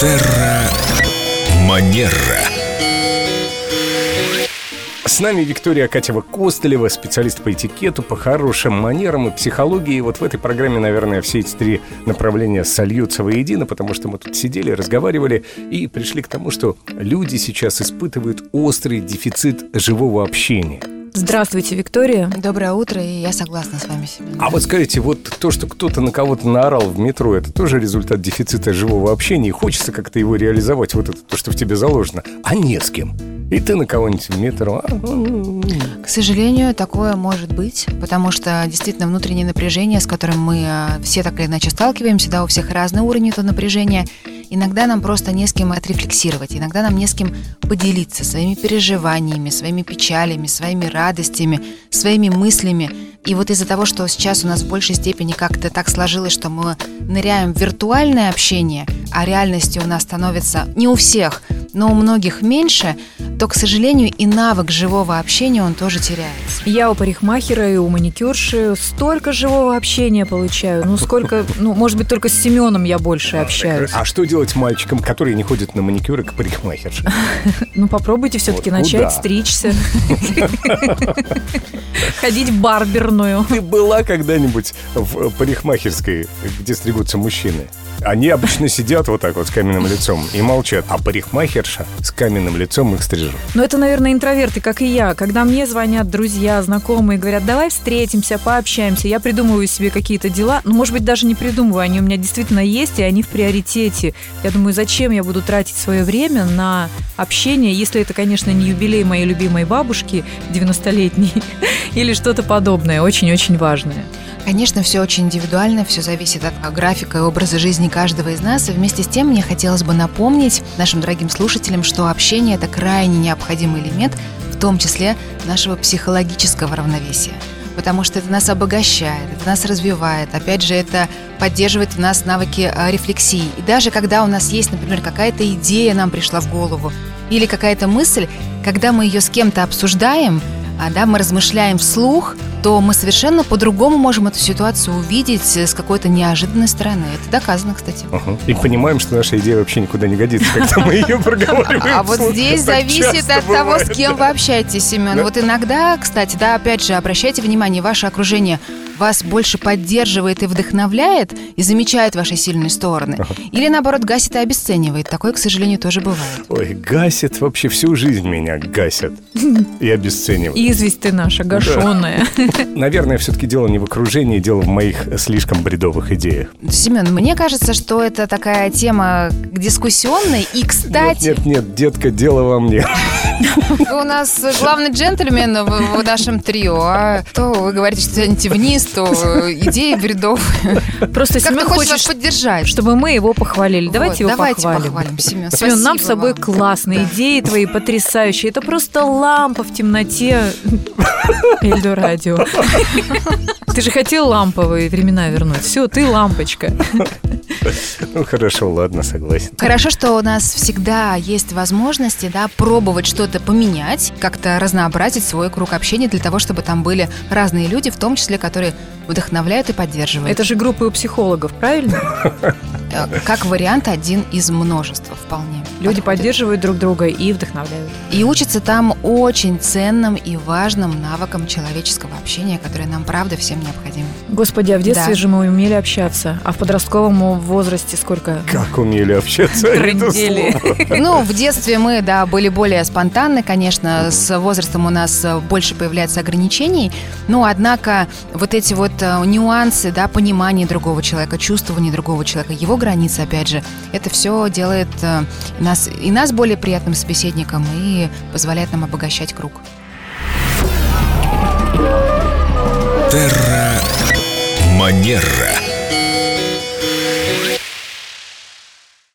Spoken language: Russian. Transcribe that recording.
Терра Манера. С нами Виктория Катева Костылева, специалист по этикету, по хорошим манерам и психологии. И вот в этой программе, наверное, все эти три направления сольются воедино, потому что мы тут сидели, разговаривали и пришли к тому, что люди сейчас испытывают острый дефицит живого общения. Здравствуйте, Виктория. Доброе утро, и я согласна с вами, Семен. А вот скажите, вот то, что кто-то на кого-то наорал в метро, это тоже результат дефицита живого общения, и хочется как-то его реализовать, вот это то, что в тебе заложено, а не с кем. И ты на кого-нибудь в метро. а, ну, К сожалению, такое может быть, потому что действительно внутреннее напряжение, с которым мы э, все так или иначе сталкиваемся, да, у всех разный уровень этого напряжения, иногда нам просто не с кем отрефлексировать, иногда нам не с кем поделиться своими переживаниями, своими печалями, своими радостями, своими мыслями. И вот из-за того, что сейчас у нас в большей степени как-то так сложилось, что мы ныряем в виртуальное общение, а реальности у нас становится не у всех, но у многих меньше, то, к сожалению, и навык живого общения он тоже теряется. Я у парикмахера и у маникюрши столько живого общения получаю. Ну, сколько, ну, может быть, только с Семеном я больше общаюсь. А что делать мальчикам, которые не ходят на маникюр и к парикмахерше? Ну, попробуйте все-таки Вот начать стричься. Ходить в барберную. Ты была когда-нибудь в парикмахерской, где стригутся мужчины? Они обычно сидят вот так вот с каменным лицом и молчат, а парикмахерша с каменным лицом их стрижет. Но это, наверное, интроверты, как и я. Когда мне звонят друзья, знакомые, говорят, давай встретимся, пообщаемся, я придумываю себе какие-то дела. Ну, может быть, даже не придумываю, они у меня действительно есть, и они в приоритете. Я думаю, зачем я буду тратить свое время на общение, если это, конечно, не юбилей моей любимой бабушки 90-летней или что-то подобное, очень-очень важное. Конечно, все очень индивидуально, все зависит от графика и образа жизни каждого из нас. И вместе с тем мне хотелось бы напомнить нашим дорогим слушателям, что общение – это крайне необходимый элемент, в том числе нашего психологического равновесия. Потому что это нас обогащает, это нас развивает. Опять же, это поддерживает в нас навыки а, рефлексии. И даже когда у нас есть, например, какая-то идея нам пришла в голову, или какая-то мысль, когда мы ее с кем-то обсуждаем, а, да, мы размышляем вслух, то мы совершенно по-другому можем эту ситуацию увидеть э, с какой-то неожиданной стороны. Это доказано, кстати. Ага. И понимаем, что наша идея вообще никуда не годится, когда мы ее проговариваем. А вот здесь зависит от того, с кем вы общаетесь, Семен. Вот иногда, кстати, да, опять же, обращайте внимание, ваше окружение вас больше поддерживает и вдохновляет и замечает ваши сильные стороны. Или, наоборот, гасит и обесценивает. Такое, к сожалению, тоже бывает. Ой, гасит вообще всю жизнь меня, гасят и обесценивают. Известь ты наша, гашеная. Наверное, все-таки дело не в окружении, дело в моих слишком бредовых идеях. Семен, мне кажется, что это такая тема дискуссионная. И, Нет, кстати, нет, нет, детка, дело во мне. Вы у нас главный джентльмен в, в нашем трио, а то вы говорите, что тянете вниз, то идеи бредовые. Просто Семен хочет, поддержать? чтобы мы его похвалили. Давайте его похвалим. Семен. Семен, нам с вам. классные идеи твои потрясающие. Это просто лампа в темноте Эльдо радио. Ты же хотел ламповые времена вернуть. Все, ты лампочка. Ну хорошо, ладно, согласен. Хорошо, что у нас всегда есть возможности да, пробовать что-то поменять, как-то разнообразить свой круг общения для того, чтобы там были разные люди, в том числе, которые вдохновляют и поддерживают. Это же группы у психологов, правильно? Э, как вариант один из множества вполне. Люди подходит. поддерживают друг друга и вдохновляют. И учатся там очень ценным и важным навыкам человеческого общения, которые нам, правда, всем необходимы. Господи, а в детстве Да. же мы умели общаться. А в подростковом возрасте сколько? Как умели общаться, слово. Ну, в детстве мы, да, были более спонтанны, конечно, с возрастом у нас больше появляется ограничений, но, однако, вот эти вот э, нюансы, да, понимание другого человека, чувствование другого человека, его границы, опять же, это все делает э, нас, и нас более приятным собеседником и позволяет нам обогащать круг. Терра Манера.